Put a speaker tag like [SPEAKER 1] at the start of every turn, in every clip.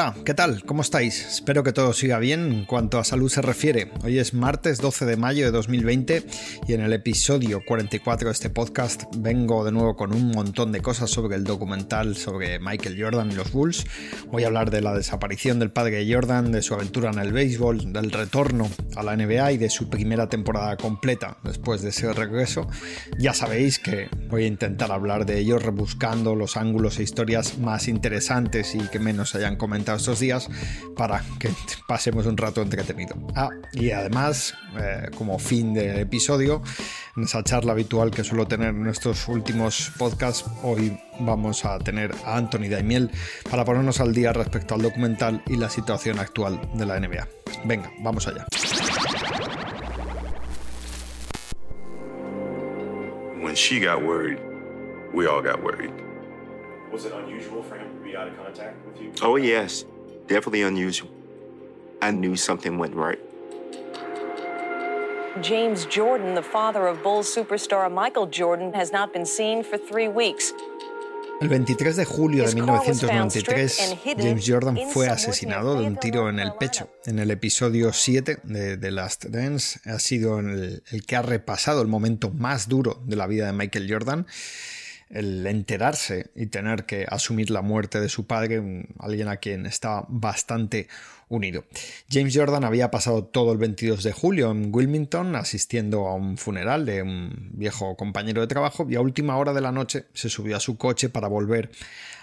[SPEAKER 1] Hola, ¿qué tal? ¿Cómo estáis? Espero que todo siga bien en cuanto a salud se refiere. Hoy es martes 12 de mayo de 2020 y en el episodio 44 de este podcast vengo de nuevo con un montón de cosas sobre el documental sobre Michael Jordan y los Bulls. Voy a hablar de la desaparición del padre de Jordan, de su aventura en el béisbol, del retorno a la NBA y de su primera temporada completa después de ese regreso. Ya sabéis que voy a intentar hablar de ello rebuscando los ángulos e historias más interesantes y que menos hayan comentado estos días para que pasemos un rato entretenido. Ah, y además, eh, como fin del episodio, en esa charla habitual que suelo tener en estos últimos podcasts, hoy vamos a tener a Anthony Daimiel para ponernos al día respecto al documental y la situación actual de la NBA. Venga, vamos allá.
[SPEAKER 2] When she got worried, we all got worried.
[SPEAKER 3] Was it unusual be out of contact with you?
[SPEAKER 2] Oh, yes. Definitely unusual. I knew something went right.
[SPEAKER 4] James Jordan, the father of Bulls superstar Michael Jordan, has not been seen for three weeks.
[SPEAKER 1] El 23 de julio de 1993, James Jordan fue asesinado de un tiro en el pecho. En el episodio 7 de The Last Dance ha sido el, el que ha repasado el momento más duro de la vida de Michael Jordan el enterarse y tener que asumir la muerte de su padre, alguien a quien estaba bastante unido. James Jordan había pasado todo el 22 de julio en Wilmington asistiendo a un funeral de un viejo compañero de trabajo y a última hora de la noche se subió a su coche para volver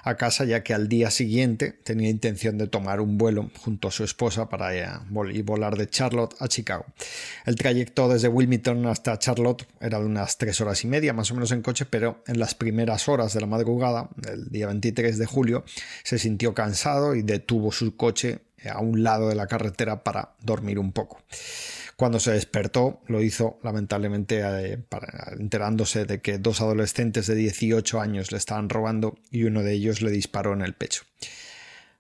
[SPEAKER 1] a casa ya que al día siguiente tenía intención de tomar un vuelo junto a su esposa para volar de Charlotte a Chicago. El trayecto desde Wilmington hasta Charlotte era de unas tres horas y media más o menos en coche, pero en las primeras horas de la madrugada del día 23 de julio se sintió cansado y detuvo su coche a un lado de la carretera para dormir un poco. Cuando se despertó, lo hizo lamentablemente eh, enterándose de que dos adolescentes de 18 años le estaban robando y uno de ellos le disparó en el pecho.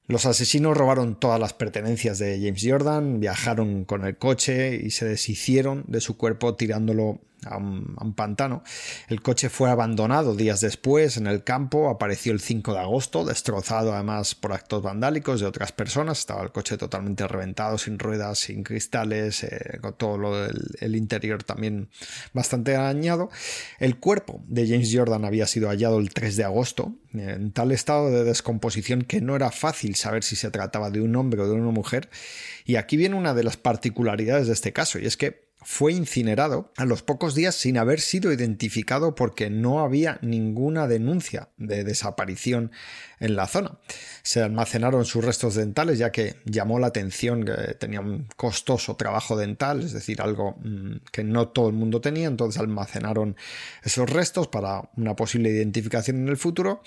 [SPEAKER 1] Los asesinos robaron todas las pertenencias de James Jordan, viajaron con el coche y se deshicieron de su cuerpo tirándolo a un, pantano. El coche fue abandonado días después en el campo, apareció el 5 de agosto, destrozado además por actos vandálicos de otras personas. Estaba el coche totalmente reventado, sin ruedas, sin cristales, eh, con todo el interior también bastante dañado. El cuerpo de James Jordan había sido hallado el 3 de agosto, en tal estado de descomposición que no era fácil saber si se trataba de un hombre o de una mujer. Y aquí viene una de las particularidades de este caso, y es que fue incinerado a los pocos días sin haber sido identificado porque no había ninguna denuncia de desaparición en la zona. Se almacenaron sus restos dentales ya que llamó la atención que tenía un costoso trabajo dental, es decir, algo mm, que no todo el mundo tenía, entonces almacenaron esos restos para una posible identificación en el futuro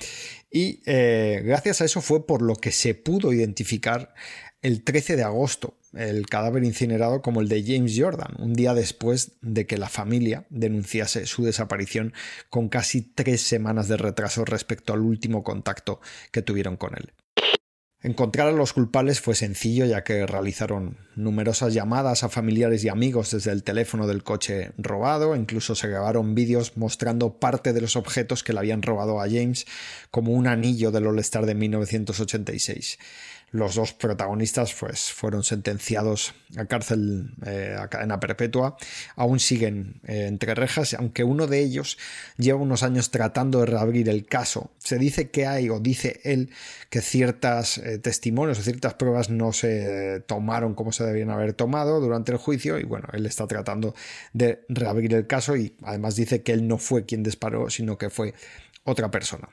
[SPEAKER 1] y eh, gracias a eso fue por lo que se pudo identificar el 13 de agosto el cadáver incinerado como el de James Jordan, un día después de que la familia denunciase su desaparición con casi tres semanas de retraso respecto al último contacto que tuvieron con él. Encontrar a los culpables fue sencillo ya que realizaron numerosas llamadas a familiares y amigos desde el teléfono del coche robado, incluso se grabaron vídeos mostrando parte de los objetos que le habían robado a James, como un anillo del All-Star de 1986 los dos protagonistas pues, fueron sentenciados a cárcel eh, a cadena perpetua. Aún siguen eh, entre rejas, aunque uno de ellos lleva unos años tratando de reabrir el caso. Se dice que hay, o dice él, que ciertas eh, testimonios o ciertas pruebas no se tomaron como se debían haber tomado durante el juicio. Y bueno, él está tratando de reabrir el caso y además dice que él no fue quien disparó, sino que fue otra persona.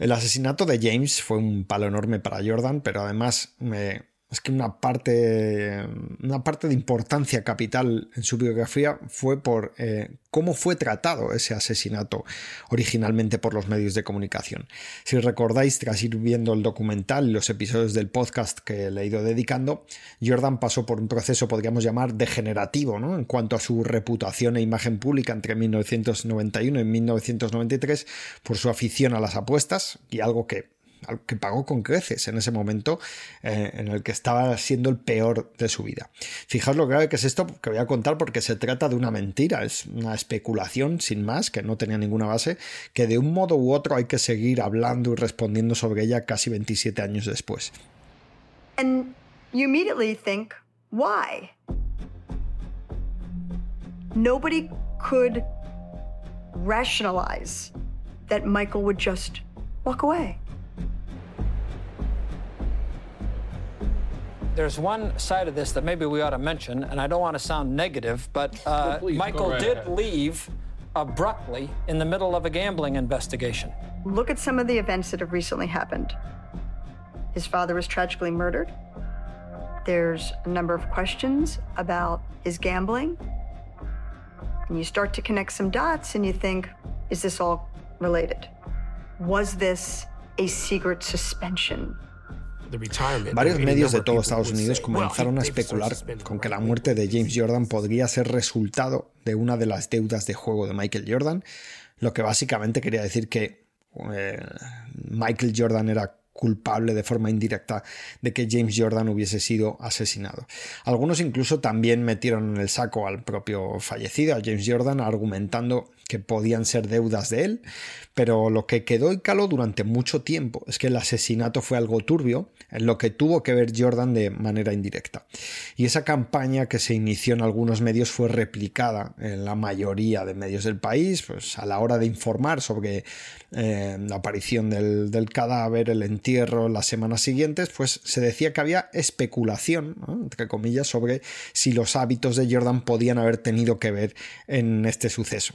[SPEAKER 1] El asesinato de James fue un palo enorme para Jordan, pero además me, es que una parte, una parte de importancia capital en su biografía fue por eh, cómo fue tratado ese asesinato originalmente por los medios de comunicación. Si recordáis, tras ir viendo el documental y los episodios del podcast que le he ido dedicando, Jordan pasó por un proceso, podríamos llamar, degenerativo ¿no? en cuanto a su reputación e imagen pública entre 1991 y 1993 por su afición a las apuestas y algo que que pagó con creces en ese momento eh, en el que estaba siendo el peor de su vida. Fijaos lo grave que es esto que voy a contar porque se trata de una mentira, es una especulación sin más, que no tenía ninguna base, que de un modo u otro hay que seguir hablando y respondiendo sobre ella casi 27 años después.
[SPEAKER 5] And you immediately think, why? Nobody could rationalize that Michael would just walk away.
[SPEAKER 6] There's one side of this that maybe we ought to mention, and I don't want to sound negative, but uh, Please, Michael right did ahead. leave abruptly in the middle of a gambling investigation.
[SPEAKER 5] Look at some of the events that have recently happened. His father was tragically murdered. There's a number of questions about his gambling. And you start to connect some dots and you think, is this all related? Was this a secret suspension?
[SPEAKER 1] Varios medios de todo Estados Unidos comenzaron a especular con que la muerte de James Jordan podría ser resultado de una de las deudas de juego de Michael Jordan, lo que básicamente quería decir que eh, Michael Jordan era culpable de forma indirecta de que James Jordan hubiese sido asesinado. Algunos incluso también metieron en el saco al propio fallecido, a James Jordan, argumentando que podían ser deudas de él, pero lo que quedó y caló durante mucho tiempo es que el asesinato fue algo turbio, en lo que tuvo que ver Jordan de manera indirecta. Y esa campaña que se inició en algunos medios fue replicada en la mayoría de medios del país, pues a la hora de informar sobre eh, la aparición del, cadáver, el entierro, las semanas siguientes, pues se decía que había especulación, entre comillas, sobre si los hábitos de Jordan podían haber tenido que ver en este suceso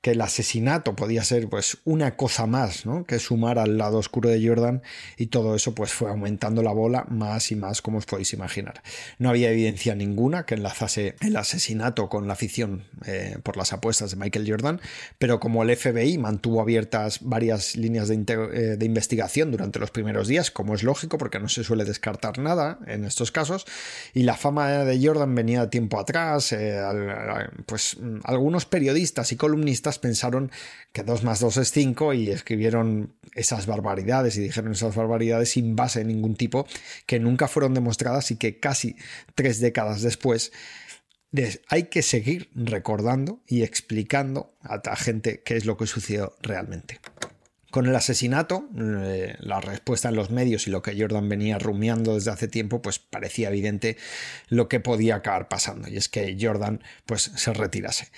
[SPEAKER 1] que el asesinato podía ser pues una cosa más, ¿no? Que sumar al lado oscuro de Jordan y todo eso pues fue aumentando la bola más y más como os podéis imaginar. No había evidencia ninguna que enlazase el asesinato con la afición eh, por las apuestas de Michael Jordan, pero como el FBI mantuvo abiertas varias líneas de, eh, de investigación durante los primeros días, como es lógico porque no se suele descartar nada en estos casos, y la fama de Jordan venía tiempo atrás, eh, pues algunos periodistas y columnistas pensaron que 2 más 2 es 5 y escribieron esas barbaridades y dijeron esas barbaridades sin base de ningún tipo que nunca fueron demostradas y que casi tres décadas después hay que seguir recordando y explicando a la gente qué es lo que sucedió realmente. Con el asesinato, eh, la respuesta en los medios y lo que Jordan venía rumiando desde hace tiempo, pues parecía evidente lo que podía acabar pasando, y es que Jordan pues se retirase.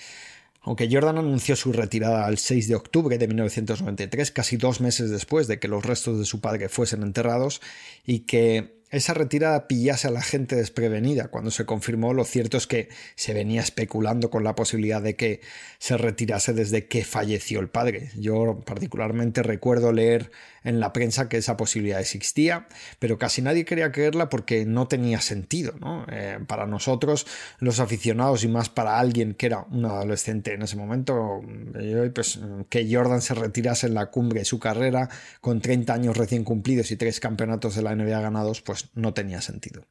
[SPEAKER 1] Aunque Jordan anunció su retirada el 6 de octubre de 1993, casi dos meses después de que los restos de su padre fuesen enterrados, y que esa retirada pillase a la gente desprevenida. Cuando se confirmó, lo cierto es que se venía especulando con la posibilidad de que se retirase desde que falleció el padre. Yo particularmente recuerdo leer en la prensa que esa posibilidad existía, pero casi nadie quería creerla porque no tenía sentido. Eh, para nosotros, los aficionados y más para alguien que era un adolescente en ese momento, eh, pues, que Jordan se retirase en la cumbre de su carrera con 30 años recién cumplidos y tres campeonatos de la NBA ganados, pues no tenía sentido.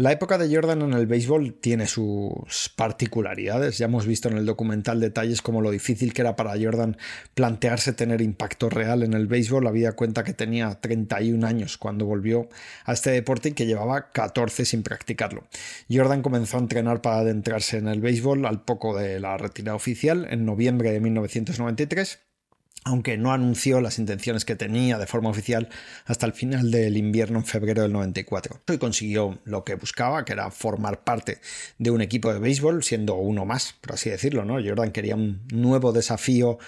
[SPEAKER 1] La época de Jordan en el béisbol tiene sus particularidades. Ya hemos visto en el documental detalles como lo difícil que era para Jordan plantearse tener impacto real en el béisbol. Había cuenta que tenía 31 años cuando volvió a este deporte y que llevaba 14 sin practicarlo. Jordan comenzó a entrenar para adentrarse en el béisbol al poco de la retirada oficial en noviembre de 1993 aunque no anunció las intenciones que tenía de forma oficial hasta el final del invierno en febrero del 94. Y consiguió lo que buscaba, que era formar parte de un equipo de béisbol, siendo uno más, por así decirlo, ¿no? Jordan quería un nuevo desafío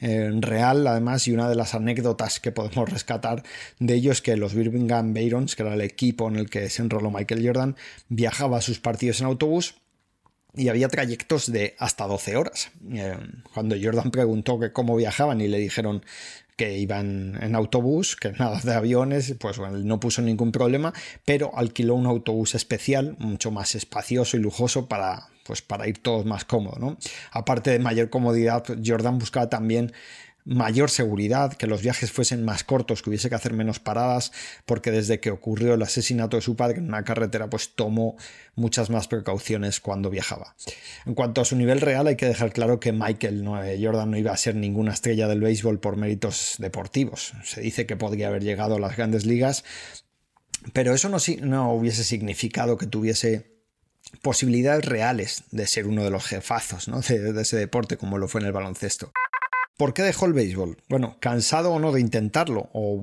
[SPEAKER 1] eh, real, además, y una de las anécdotas que podemos rescatar de ello es que los Birmingham Barons, que era el equipo en el que se enroló Michael Jordan, viajaba a sus partidos en autobús y había trayectos de hasta 12 horas. Eh, cuando Jordan preguntó que cómo viajaban y le dijeron que iban en autobús, que nada de aviones, pues bueno, no puso ningún problema, pero alquiló un autobús especial, mucho más espacioso y lujoso para, pues para ir todos más cómodos. ¿no? Aparte de mayor comodidad, Jordan buscaba también mayor seguridad, que los viajes fuesen más cortos, que hubiese que hacer menos paradas, porque desde que ocurrió el asesinato de su padre en una carretera, pues tomó muchas más precauciones cuando viajaba. En cuanto a su nivel real, hay que dejar claro que Michael Jordan no iba a ser ninguna estrella del béisbol por méritos deportivos. Se dice que podría haber llegado a las grandes ligas, pero eso no, no hubiese significado que tuviese posibilidades reales de ser uno de los jefazos ¿no? de ese deporte como lo fue en el baloncesto. ¿Por qué dejó el béisbol? Bueno, cansado o no de intentarlo, o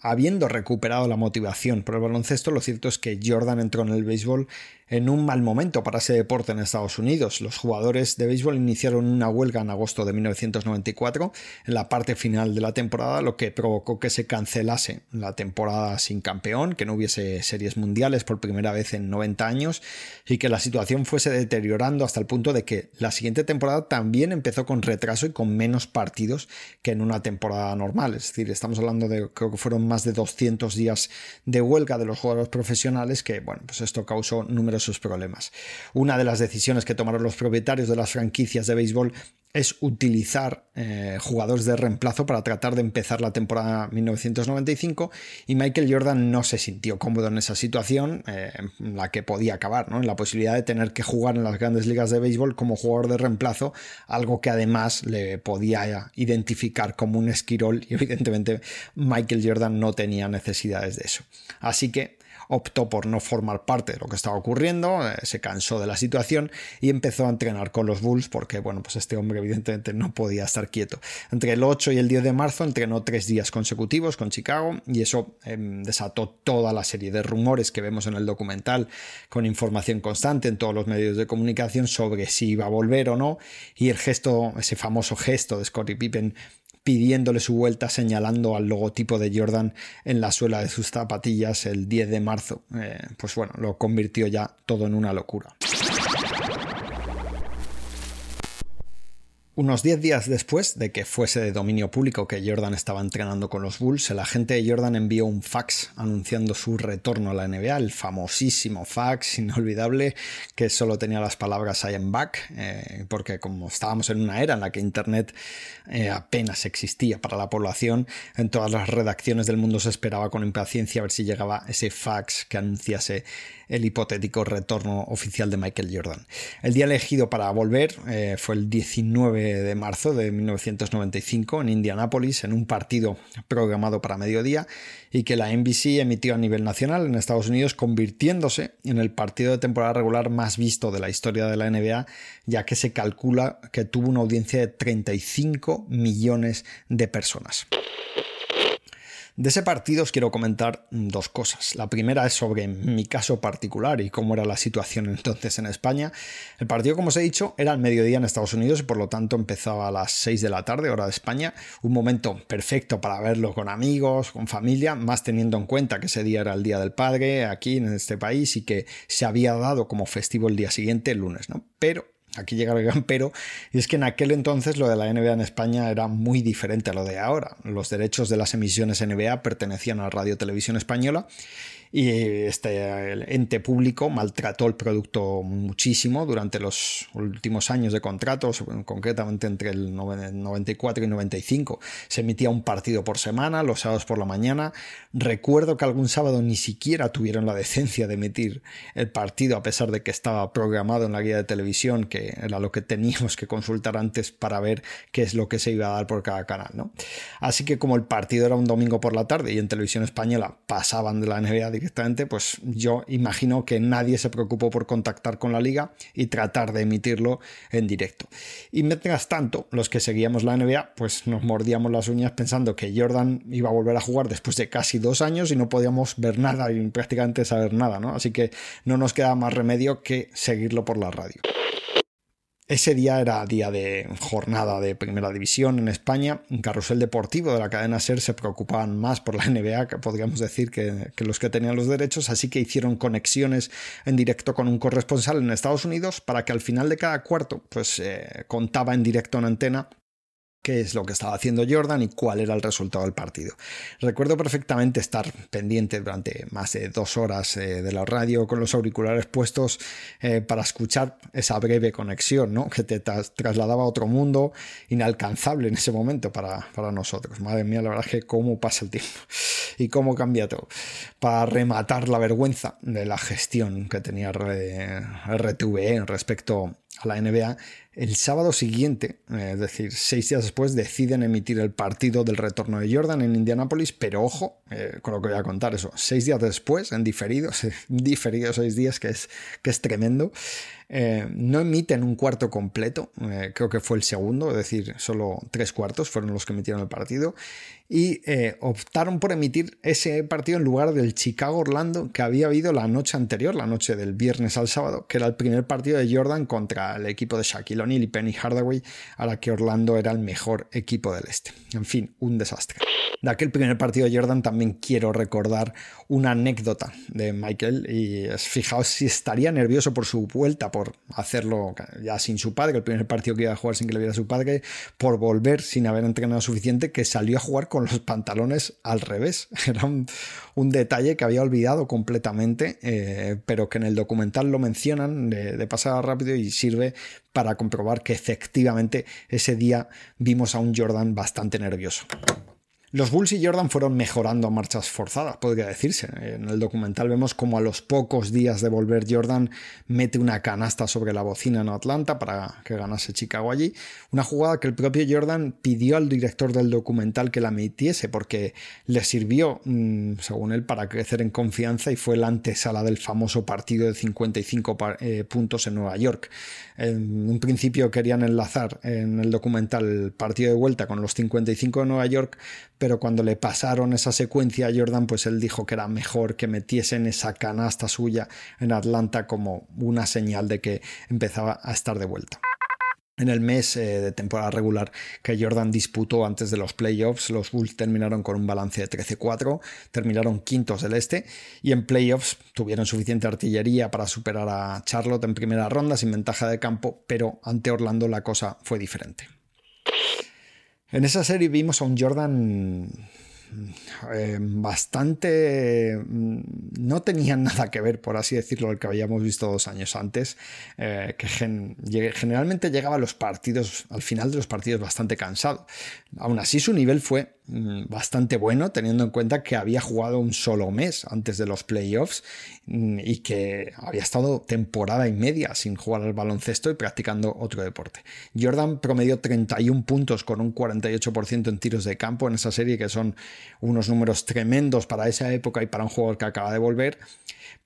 [SPEAKER 1] habiendo recuperado la motivación por el baloncesto, lo cierto es que Jordan entró en el béisbol en un mal momento para ese deporte en Estados Unidos. Los jugadores de béisbol iniciaron una huelga en agosto de 1994, en la parte final de la temporada, lo que provocó que se cancelase la temporada sin campeón, que no hubiese series mundiales por primera vez en 90 años y que la situación fuese deteriorando hasta el punto de que la siguiente temporada también empezó con retraso y con menos partidos que en una temporada normal. Es decir, estamos hablando de creo que fueron más de 200 días de huelga de los jugadores profesionales que, bueno, pues esto causó números sus problemas. Una de las decisiones que tomaron los propietarios de las franquicias de béisbol es utilizar eh, jugadores de reemplazo para tratar de empezar la temporada 1995 y Michael Jordan no se sintió cómodo en esa situación eh, en la que podía acabar, ¿no? en la posibilidad de tener que jugar en las grandes ligas de béisbol como jugador de reemplazo, algo que además le podía identificar como un esquirol y evidentemente Michael Jordan no tenía necesidades de eso. Así que optó por no formar parte de lo que estaba ocurriendo, eh, se cansó de la situación y empezó a entrenar con los Bulls porque, bueno, pues este hombre evidentemente no podía estar quieto. Entre el 8 y el 10 de marzo entrenó tres días consecutivos con Chicago y eso em, desató toda la serie de rumores que vemos en el documental con información constante en todos los medios de comunicación sobre si iba a volver o no y el gesto, ese famoso gesto de Scottie Pippen pidiéndole su vuelta señalando al logotipo de Jordan en la suela de sus zapatillas el 10 de marzo. Eh, pues bueno, lo convirtió ya todo en una locura. Unos 10 días después de que fuese de dominio público que Jordan estaba entrenando con los Bulls, el agente de Jordan envió un fax anunciando su retorno a la NBA, el famosísimo fax inolvidable que solo tenía las palabras I am back, eh, porque como estábamos en una era en la que Internet eh, apenas existía para la población, en todas las redacciones del mundo se esperaba con impaciencia a ver si llegaba ese fax que anunciase el hipotético retorno oficial de Michael Jordan. El día elegido para volver eh, fue el 19 de marzo de 1995 en Indianápolis, en un partido programado para mediodía y que la NBC emitió a nivel nacional en Estados Unidos, convirtiéndose en el partido de temporada regular más visto de la historia de la NBA, ya que se calcula que tuvo una audiencia de 35 millones de personas. De ese partido os quiero comentar dos cosas. La primera es sobre mi caso particular y cómo era la situación entonces en España. El partido, como os he dicho, era al mediodía en Estados Unidos y por lo tanto empezaba a las 6 de la tarde, hora de España. Un momento perfecto para verlo con amigos, con familia, más teniendo en cuenta que ese día era el Día del Padre aquí en este país y que se había dado como festivo el día siguiente, el lunes, ¿no? Pero Aquí llega el gran pero, y es que en aquel entonces lo de la NBA en España era muy diferente a lo de ahora. Los derechos de las emisiones NBA pertenecían a la Radio Televisión Española y este ente público maltrató el producto muchísimo durante los últimos años de contratos, concretamente entre el 94 y 95. Se emitía un partido por semana, los sábados por la mañana. Recuerdo que algún sábado ni siquiera tuvieron la decencia de emitir el partido a pesar de que estaba programado en la guía de televisión, que era lo que teníamos que consultar antes para ver qué es lo que se iba a dar por cada canal. ¿no? Así que como el partido era un domingo por la tarde y en televisión española pasaban de la NBA directamente, pues yo imagino que nadie se preocupó por contactar con la liga y tratar de emitirlo en directo. Y mientras tanto, los que seguíamos la NBA, pues nos mordíamos las uñas pensando que Jordan iba a volver a jugar después de casi dos años y no podíamos ver nada y prácticamente saber nada, ¿no? Así que no nos queda más remedio que seguirlo por la radio. Ese día era día de jornada de primera división en España. En Carrusel Deportivo de la cadena SER se preocupaban más por la NBA, que podríamos decir que, los que tenían los derechos, así que hicieron conexiones en directo con un corresponsal en Estados Unidos para que al final de cada cuarto pues eh, contaba en directo en antena qué es lo que estaba haciendo Jordan y cuál era el resultado del partido. Recuerdo perfectamente estar pendiente durante más de dos horas eh, de la radio con los auriculares puestos eh, para escuchar esa breve conexión ¿no? que te trasladaba a otro mundo inalcanzable en ese momento para, para nosotros. Madre mía, la verdad es que cómo pasa el tiempo y cómo cambia todo. Para rematar la vergüenza de la gestión que tenía RTVE respecto a la NBA, el sábado siguiente, eh, es decir, seis días después, deciden emitir el partido del retorno de Jordan en Indianápolis, pero ojo eh, con lo que voy a contar, eso, seis días después, en diferido, diferido seis días, que es, que es tremendo, eh, no emiten un cuarto completo, creo que fue el segundo, es decir, solo tres cuartos fueron los que emitieron el partido, y optaron por emitir ese partido en lugar del Chicago-Orlando que había habido la noche anterior, la noche del viernes al sábado, que era el primer partido de Jordan contra el equipo de Shaquille O'Neal y Penny Hardaway, a la que Orlando era el mejor equipo del este. En fin, un desastre. De aquel primer partido de Jordan también quiero recordar una anécdota de Michael y fijaos si estaría nervioso por su vuelta, por hacerlo ya sin su padre, el primer partido que iba a jugar sin que le viera su padre, por volver sin haber entrenado suficiente, que salió a jugar con los pantalones al revés. Era un, detalle que había olvidado completamente, eh, pero que en el documental lo mencionan de, de pasada rápido y sirve para comprobar que efectivamente ese día vimos a un Jordan bastante nervioso. Los Bulls y Jordan fueron mejorando a marchas forzadas, podría decirse. En el documental vemos como a los pocos días de volver Jordan mete una canasta sobre la bocina en Atlanta para que ganase Chicago allí. Una jugada que el propio Jordan pidió al director del documental que la emitiese porque le sirvió, mm, según él, para crecer en confianza y fue la antesala del famoso partido de 55 eh, puntos en Nueva York. En un principio querían enlazar en el documental el partido de vuelta con los 55 de Nueva York, pero cuando le pasaron esa secuencia a Jordan, pues él dijo que era mejor que metiesen esa canasta suya en Atlanta como una señal de que empezaba a estar de vuelta. En el mes eh, de temporada regular que Jordan disputó antes de los playoffs, los Bulls terminaron con un balance de 13-4, terminaron quintos del este y en playoffs tuvieron suficiente artillería para superar a Charlotte en primera ronda sin ventaja de campo, pero ante Orlando la cosa fue diferente. En esa serie vimos a un Jordan eh, bastante... Mm, no tenía nada que ver, por así decirlo, el que habíamos visto dos años antes, eh, que generalmente llegaba a los partidos, al final de los partidos bastante cansado. Aún así su nivel fue bastante bueno, teniendo en cuenta que había jugado un solo mes antes de los playoffs mm, y que había estado temporada y media sin jugar al baloncesto y practicando otro deporte. Jordan promedió 31 puntos con un 48% en tiros de campo en esa serie, que son unos números tremendos para esa época y para un jugador que acaba de volver.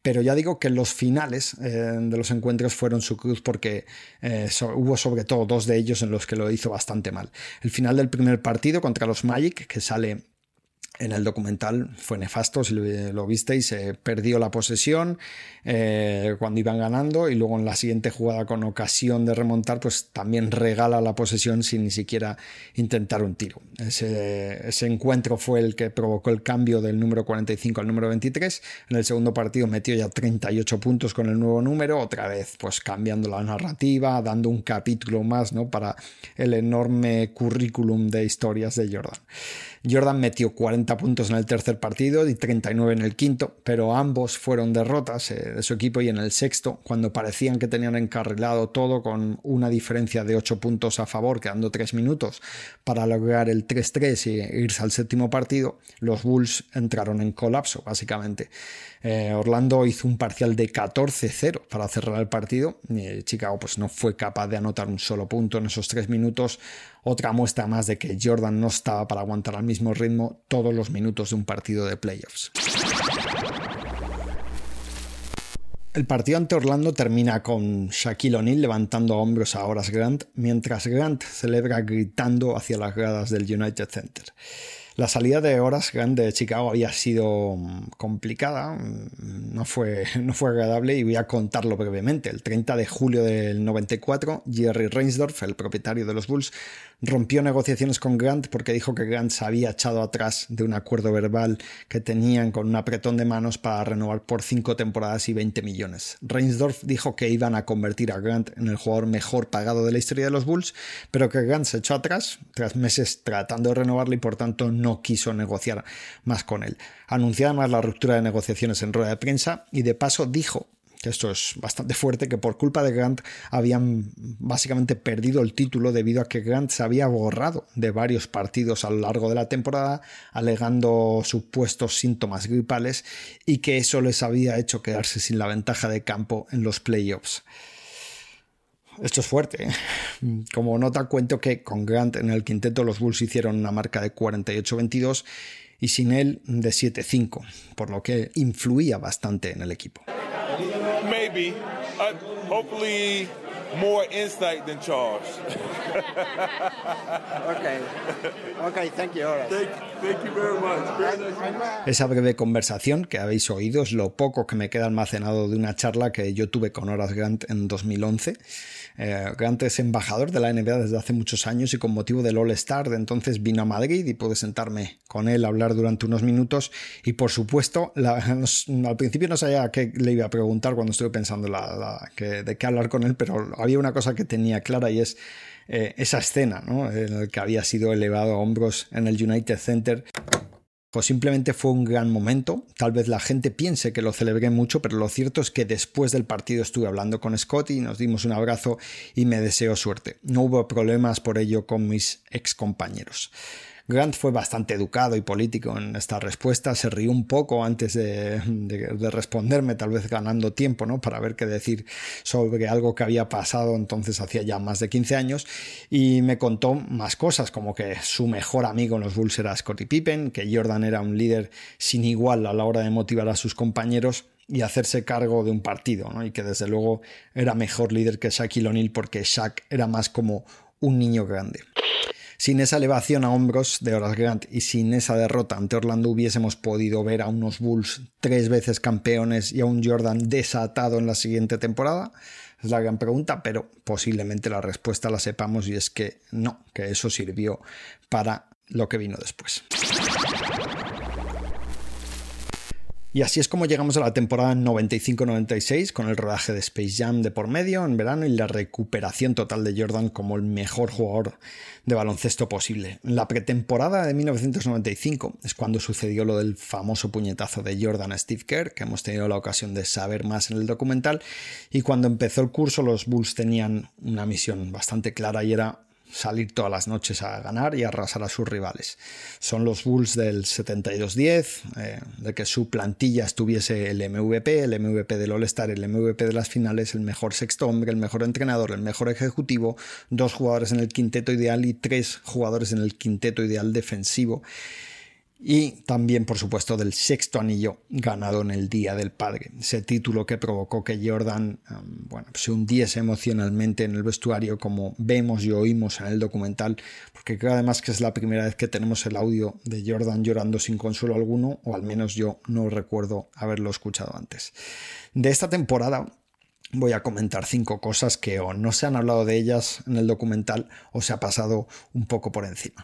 [SPEAKER 1] Pero ya digo que los finales eh, de los encuentros fueron su cruz porque eh, hubo sobre todo dos de ellos en los que lo hizo bastante mal. El final del primer partido contra los Magic, que sale en el documental fue nefasto, si lo, visteis, se perdió la posesión eh, cuando iban ganando y luego en la siguiente jugada con ocasión de remontar, pues también regala la posesión sin ni siquiera intentar un tiro. Ese, ese encuentro fue el que provocó el cambio del número 45 al número 23. En el segundo partido metió ya 38 puntos con el nuevo número, otra vez pues cambiando la narrativa, dando un capítulo más ¿no? para el enorme currículum de historias de Jordan. Jordan metió 40 puntos en el tercer partido y 39 en el quinto, pero ambos fueron derrotas eh, de su equipo y en el sexto, cuando parecían que tenían encarrilado todo con una diferencia de 8 puntos a favor, quedando 3 minutos para lograr el 3-3 y irse al séptimo partido, los Bulls entraron en colapso, básicamente. Eh, Orlando hizo un parcial de 14-0 para cerrar el partido. Chicago pues, no fue capaz de anotar un solo punto en esos tres minutos. Otra muestra más de que Jordan no estaba para aguantar al mismo ritmo todos los minutos de un partido de playoffs. El partido ante Orlando termina con Shaquille O'Neal levantando hombros a Horace Grant, mientras Grant celebra gritando hacia las gradas del United Center. La salida de Grant de Chicago había sido mm, complicada, mm, no fue, no fue agradable y voy a contarlo brevemente. El 30 de julio del 94, Jerry Reinsdorf, el propietario de los Bulls, rompió negociaciones con Grant porque dijo que Grant se había echado atrás de un acuerdo verbal que tenían con un apretón de manos para renovar por cinco temporadas y 20 millones. Reinsdorf dijo que iban a convertir a Grant en el jugador mejor pagado de la historia de los Bulls, pero que Grant se echó atrás tras meses tratando de renovarle y por tanto no quiso negociar más con él. Anunció además la ruptura de negociaciones en rueda de prensa y de paso dijo que esto es bastante fuerte, que por culpa de Grant habían básicamente perdido el título debido a que Grant se había borrado de varios partidos a lo largo de la temporada, alegando supuestos síntomas gripales y que eso les había hecho quedarse sin la ventaja de campo en los playoffs. Esto es fuerte. ¿eh? Como nota, cuento que con Grant en el quinteto los Bulls hicieron una marca de 48-22 y sin él de 7-5, por lo que influía bastante en el equipo. Maybe. Uh, hopefully more insight than Charles. okay. Okay, thank you. Thank, thank, you very much. Esa breve conversación que habéis oído es lo poco que me queda almacenado de una charla que yo tuve con Horace Grant en 2011 eh, Grant es embajador de la NBA desde hace muchos años y con motivo del All-Star de entonces vino a Madrid y pude sentarme con él a hablar durante unos minutos. Y por supuesto al principio no sabía qué le iba a preguntar cuando estuve pensando de qué hablar con él, pero había una cosa que tenía clara y es eh, esa escena en la que había sido elevado a hombros en el United Center o simplemente fue un gran momento. Tal vez la gente piense que lo celebré mucho, pero lo cierto es que después del partido estuve hablando con Scott y nos dimos un abrazo y me deseo suerte. No hubo problemas por ello con mis ex compañeros. Grant fue bastante educado y político en esta respuesta, se rió un poco antes de, responderme, tal vez ganando tiempo, ¿no? Para ver qué decir sobre algo que había pasado entonces hacía ya más de 15 años y me contó más cosas, como que su mejor amigo en los Bulls era Scottie Pippen, que Jordan era un líder sin igual a la hora de motivar a sus compañeros y hacerse cargo de un partido, ¿no? y que desde luego era mejor líder que Shaquille O'Neal porque Shaq era más como un niño grande. Sin esa elevación a hombros de Horace Grant y sin esa derrota ante Orlando hubiésemos podido ver a unos Bulls tres veces campeones y a un Jordan desatado en la siguiente temporada. Es la gran pregunta, pero posiblemente la respuesta la sepamos y es que no, que eso sirvió para lo que vino después. Y así es como llegamos a la temporada 95-96 con el rodaje de Space Jam de por medio en verano y la recuperación total de Jordan como el mejor jugador de baloncesto posible. La pretemporada de 1995 es cuando sucedió lo del famoso puñetazo de Jordan a Steve Kerr, que hemos tenido la ocasión de saber más en el documental, y cuando empezó el curso los Bulls tenían una misión bastante clara y era salir todas las noches a ganar y arrasar a sus rivales. Son los Bulls del 72-10, eh, de que su plantilla estuviese el MVP, el MVP del All-Star, el MVP de las finales, el mejor sexto hombre, el mejor entrenador, el mejor ejecutivo, dos jugadores en el quinteto ideal y tres jugadores en el quinteto ideal defensivo y también, por supuesto, del sexto anillo ganado en el Día del Padre. Ese título que provocó que Jordan um, bueno, se hundiese emocionalmente en el vestuario, como vemos y oímos en el documental, porque creo además que es la primera vez que tenemos el audio de Jordan llorando sin consuelo alguno, o al menos yo no recuerdo haberlo escuchado antes. De esta temporada voy a comentar cinco cosas que o no se han hablado de ellas en el documental o se ha pasado un poco por encima.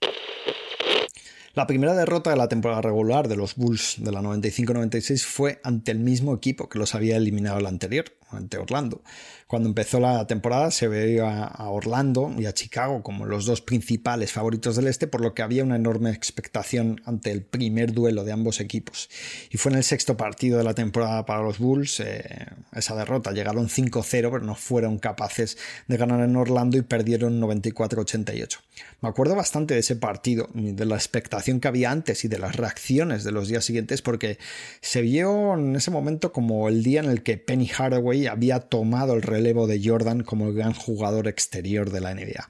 [SPEAKER 1] La primera derrota de la temporada regular de los Bulls de la 95-96 fue ante el mismo equipo que los había eliminado el anterior, ante Orlando. Cuando empezó la temporada se veía a Orlando y a Chicago como los dos principales favoritos del este, por lo que había una enorme expectación ante el primer duelo de ambos equipos. Y fue en el sexto partido de la temporada para los Bulls eh, esa derrota. Llegaron 5-0, pero no fueron capaces de ganar en Orlando y perdieron 94-88. Me acuerdo bastante de ese partido, de la expectación que había antes y de las reacciones de los días siguientes, porque se vio en ese momento como el día en el que Penny Hardaway había tomado el relevo de Jordan como el gran jugador exterior de la NBA.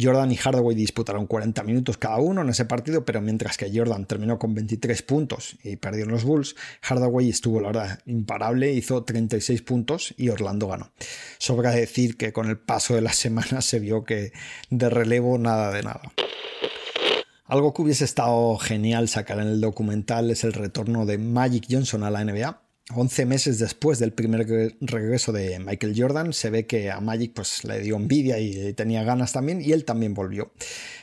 [SPEAKER 1] Jordan y Hardaway disputaron 40 minutos cada uno en ese partido, pero mientras que Jordan terminó con 23 puntos y perdieron los Bulls, Hardaway estuvo, la verdad, imparable, hizo 36 puntos y Orlando ganó. Sobra decir que con el paso de las semanas se vio que de relevo nada de nada. Algo que hubiese estado genial sacar en el documental es el retorno de Magic Johnson a la NBA 11 meses después del primer regreso de Michael Jordan, se ve que a Magic pues, le dio envidia y tenía ganas también, y él también volvió.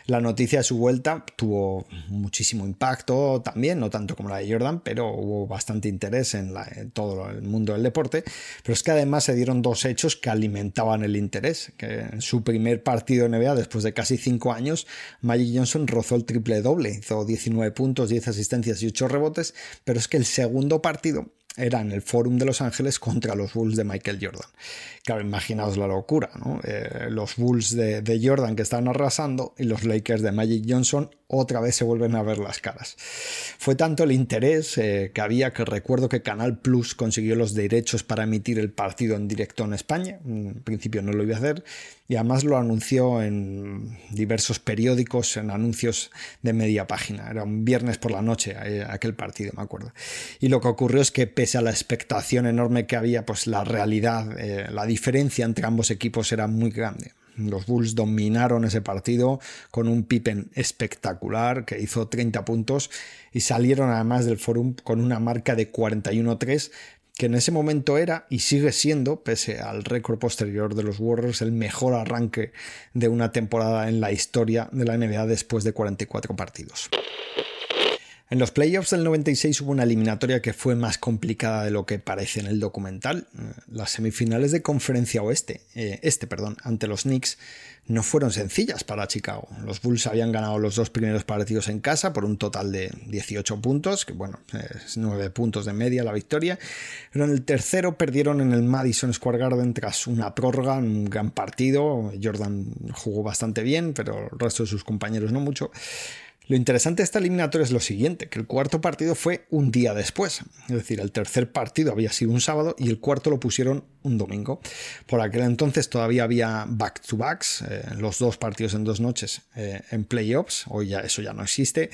[SPEAKER 1] La noticia de su vuelta tuvo muchísimo impacto también, no tanto como la de Jordan, pero hubo bastante interés en, todo el mundo del deporte. Pero es que además se dieron dos hechos que alimentaban el interés. Que en su primer partido de NBA, después de casi cinco años, Magic Johnson rozó el triple doble, hizo 19 puntos, 10 asistencias y 8 rebotes, pero es que el segundo partido era en el Forum de Los Ángeles contra los Bulls de Michael Jordan. Claro, imaginaos la locura, ¿no? Eh, los Bulls de, Jordan que estaban arrasando y los Lakers de Magic Johnson otra vez se vuelven a ver las caras. Fue tanto el interés eh, que había que recuerdo que Canal Plus consiguió los derechos para emitir el partido en directo en España. En principio no lo iba a hacer y además lo anunció en diversos periódicos, en anuncios de media página. Era un viernes por la noche eh, aquel partido, me acuerdo. Y lo que ocurrió es que pese a la expectación enorme que había, pues la realidad, eh, la diferencia entre ambos equipos era muy grande. Los Bulls dominaron ese partido con un Pippen espectacular que hizo 30 puntos y salieron además del Forum con una marca de 41-3 que en ese momento era y sigue siendo, pese al récord posterior de los Warriors, el mejor arranque de una temporada en la historia de la NBA después de 44 partidos. En los playoffs del 96 hubo una eliminatoria que fue más complicada de lo que parece en el documental. Las semifinales de conferencia oeste, eh, este, perdón, ante los Knicks no fueron sencillas para Chicago. Los Bulls habían ganado los dos primeros partidos en casa por un total de 18 puntos, que bueno, es 9 puntos de media la victoria. Pero en el tercero perdieron en el Madison Square Garden tras una prórroga, un gran partido. Jordan jugó bastante bien, pero el resto de sus compañeros no mucho. Lo interesante de esta eliminatoria es lo siguiente, que el cuarto partido fue un día después. Es decir, el tercer partido había sido un sábado y el cuarto lo pusieron un domingo. Por aquel entonces todavía había back-to-backs, eh, los dos partidos en dos noches eh, en playoffs, hoy ya eso ya no existe,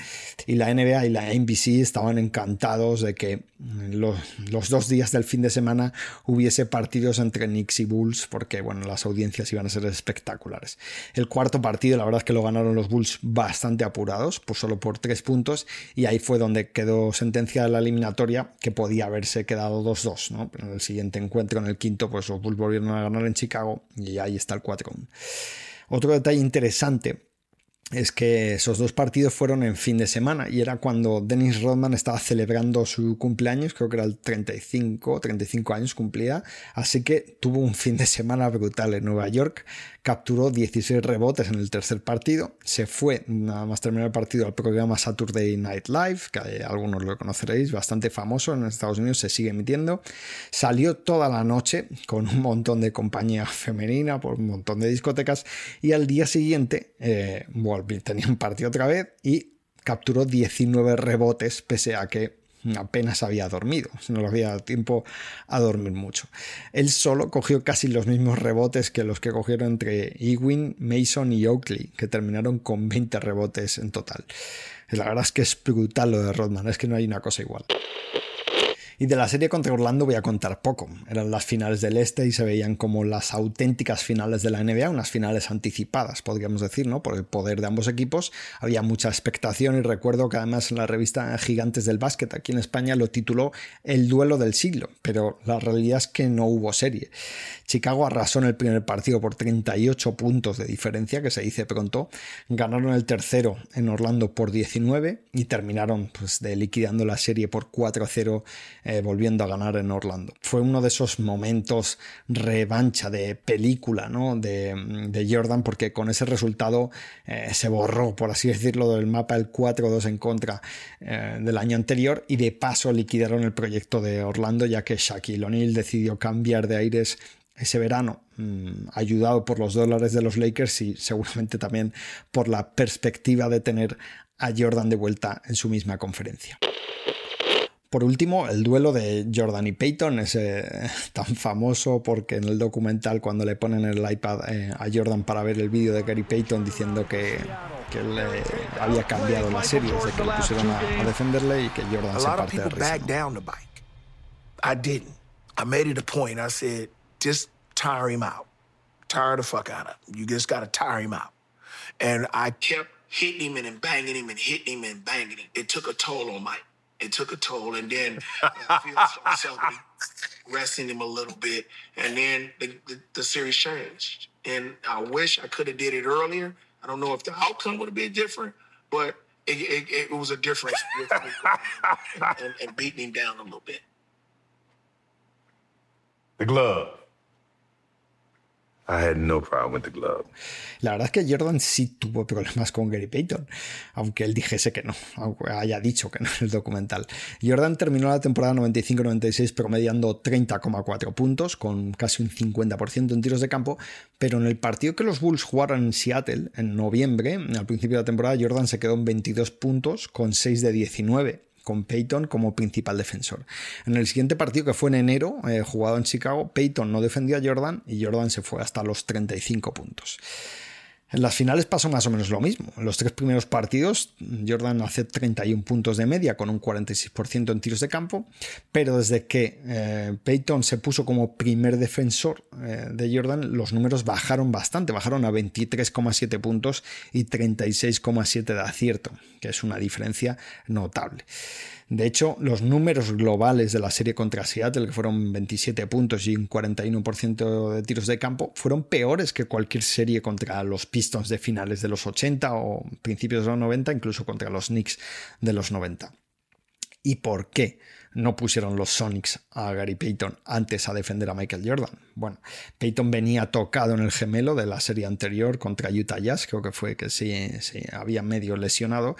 [SPEAKER 1] y la NBA y la NBC estaban encantados de que los, los, dos días del fin de semana hubiese partidos entre Knicks y Bulls, porque bueno, las audiencias iban a ser espectaculares. El cuarto partido, la verdad es que lo ganaron los Bulls bastante apurados, pues solo por tres puntos, y ahí fue donde quedó sentenciada la eliminatoria, que podía haberse quedado 2-2, ¿no? en el siguiente encuentro, en el quinto pues los Bulls volvieron a ganar en Chicago y ahí está el 4 Otro detalle interesante es que esos dos partidos fueron en fin de semana y era cuando Dennis Rodman estaba celebrando su cumpleaños, creo que era el 35, 35 años cumplía, así que tuvo un fin de semana brutal en Nueva York, capturó 16 rebotes en el tercer partido, se fue nada más terminar el partido al programa Saturday Night Live, que algunos lo conoceréis, bastante famoso en Estados Unidos, se sigue emitiendo, salió toda la noche con un montón de compañía femenina, por un montón de discotecas y al día siguiente eh, tenía un partido otra vez y capturó 19 rebotes pese a que apenas había dormido, no le había dado tiempo a dormir mucho. Él solo cogió casi los mismos rebotes que los que cogieron entre Ewing, Mason y Oakley, que terminaron con 20 rebotes en total. La verdad es que es brutal lo de Rodman, es que no hay una cosa igual. Y de la serie contra Orlando voy a contar poco. Eran las finales del Este y se veían como las auténticas finales de la NBA, unas finales anticipadas, podríamos decir, ¿no? Por el poder de ambos equipos. Había mucha expectación y recuerdo que además en la revista Gigantes del Básquet aquí en España lo tituló El duelo del siglo, pero la realidad es que no hubo serie. Chicago arrasó en el primer partido por 38 puntos de diferencia, que se dice pronto. Ganaron el tercero en Orlando por 19 y terminaron pues, liquidando la serie por 4-0 eh, volviendo a ganar en Orlando. Fue uno de esos momentos revancha de película ¿no? de, Jordan porque con ese resultado eh, se borró, por así decirlo, del mapa el 4-2 en contra eh, del año anterior y de paso liquidaron el proyecto de Orlando ya que Shaquille O'Neal decidió cambiar de aires ese verano, mm, ayudado por los dólares de los Lakers y seguramente también por la perspectiva de tener a Jordan de vuelta en su misma conferencia. Por último, el duelo de Jordan y Peyton es eh, tan famoso porque en el documental cuando le ponen el iPad eh, a Jordan para ver el vídeo de Gary Payton diciendo que, que él eh, había cambiado la serie, de que le pusieron a, a, defenderle y que Jordan se parte de risa. I didn't. I made it a point. I said, just tire him out. Tire the fuck out of him. You just gotta tire him out. And I kept
[SPEAKER 7] hitting him and banging him and hitting him and banging him. It took a toll on Mike. It took a toll, and then uh, Fields resting him a little bit, and then the, the, the series changed. And I wish I could have did it earlier. I don't know if the outcome would have been different, but it, it, it was a difference and, and beating him down a little bit.
[SPEAKER 8] The glove. I had no problem with the.
[SPEAKER 1] La verdad es que Jordan sí tuvo problemas con Gary Payton, aunque él dijese que no, aunque haya dicho que no en el documental. Jordan terminó la temporada 95-96 promediando 30,4 puntos, con casi un 50% en tiros de campo, pero en el partido que los Bulls jugaron en Seattle en noviembre, al principio de la temporada, Jordan se quedó en 22 puntos con 6 de 19 con Peyton como principal defensor. En el siguiente partido, que fue en enero, eh, jugado en Chicago, Peyton no defendía a Jordan y Jordan se fue hasta los 35 puntos. En las finales pasó más o menos lo mismo. En los tres primeros partidos, Jordan hace 31 puntos de media con un 46% en tiros de campo, pero desde que eh, Peyton se puso como primer defensor eh, de Jordan, los números bajaron bastante, bajaron a 23,7 puntos y 36,7 de acierto, que es una diferencia notable. De hecho, los números globales de la serie contra Seattle, que fueron 27 puntos y un 41% de tiros de campo, fueron peores que cualquier serie contra los Pistons de finales de los 80 o principios de los 90, incluso contra los Knicks de los 90. ¿Y por qué? No pusieron los Sonics a Gary Payton antes a defender a Michael Jordan. Bueno, Payton venía tocado en el gemelo de la serie anterior contra Utah Jazz, creo que fue que sí, había medio lesionado.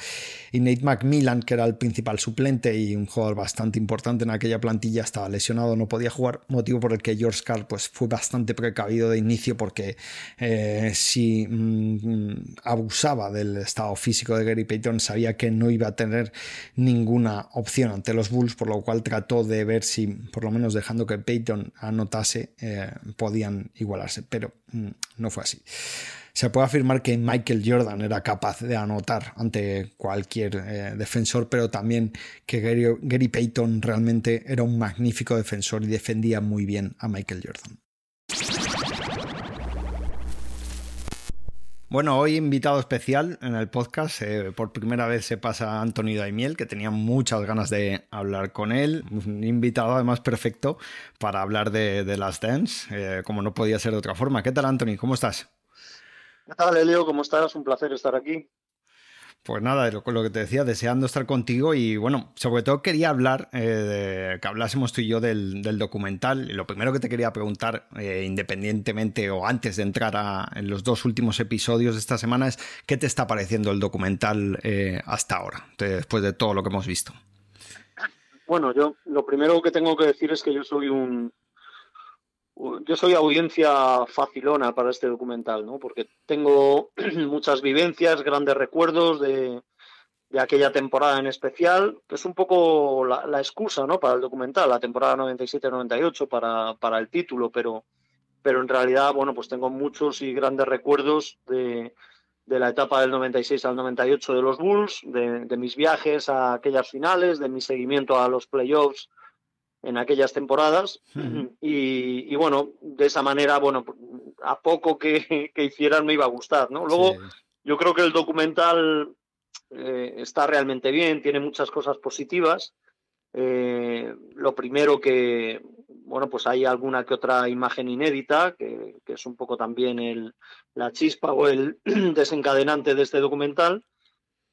[SPEAKER 1] Y Nate McMillan, que era el principal suplente y un jugador bastante importante en aquella plantilla, estaba lesionado, no podía jugar, motivo por el que George Carr pues, fue bastante precavido de inicio porque eh, si mm, abusaba del estado físico de Gary Payton, sabía que no iba a tener ninguna opción ante los Bulls, por lo cual trató de ver si, por lo menos dejando que Peyton anotase, eh, podían igualarse, pero mm, no fue así. Se puede afirmar que Michael Jordan era capaz de anotar ante cualquier eh, defensor, pero también que Gary, Gary Payton realmente era un magnífico defensor y defendía muy bien a Michael Jordan. Bueno, hoy invitado especial en el podcast. Eh, por primera vez se pasa Antonio Daimiel, que tenía muchas ganas de hablar con él. Un invitado además perfecto para hablar de, Last Dance, eh, como no podía ser de otra forma. ¿Qué tal, Anthony? ¿Cómo estás?
[SPEAKER 9] ¿Qué tal, Elio? ¿Cómo estás? Un placer estar aquí.
[SPEAKER 1] Pues nada, lo, lo que te decía, deseando estar contigo y bueno, sobre todo quería hablar, eh, que hablásemos tú y yo del, documental. Y lo primero que te quería preguntar, eh, independientemente o antes de entrar a, en los dos últimos episodios de esta semana, es qué te está pareciendo el documental eh, hasta ahora, después de todo lo que hemos visto.
[SPEAKER 9] Bueno, yo lo primero que tengo que decir es que yo soy un, yo soy audiencia facilona para este documental, ¿no? Porque tengo muchas vivencias, grandes recuerdos de, aquella temporada en especial, que es un poco la, excusa, ¿no? Para el documental, la temporada 97-98 para, para el título, pero, pero en realidad, bueno, pues tengo muchos y grandes recuerdos de, de la etapa del 96 al 98 de los Bulls, de, de mis viajes a aquellas finales, de mi seguimiento a los playoffs en aquellas temporadas y, bueno, de esa manera, bueno, a poco que, hicieran me iba a gustar, ¿no? Luego, yo creo que el documental eh, está realmente bien, tiene muchas cosas positivas. Eh, lo primero que, bueno, pues hay alguna que otra imagen inédita, que, que es un poco también el, la chispa o el desencadenante de este documental.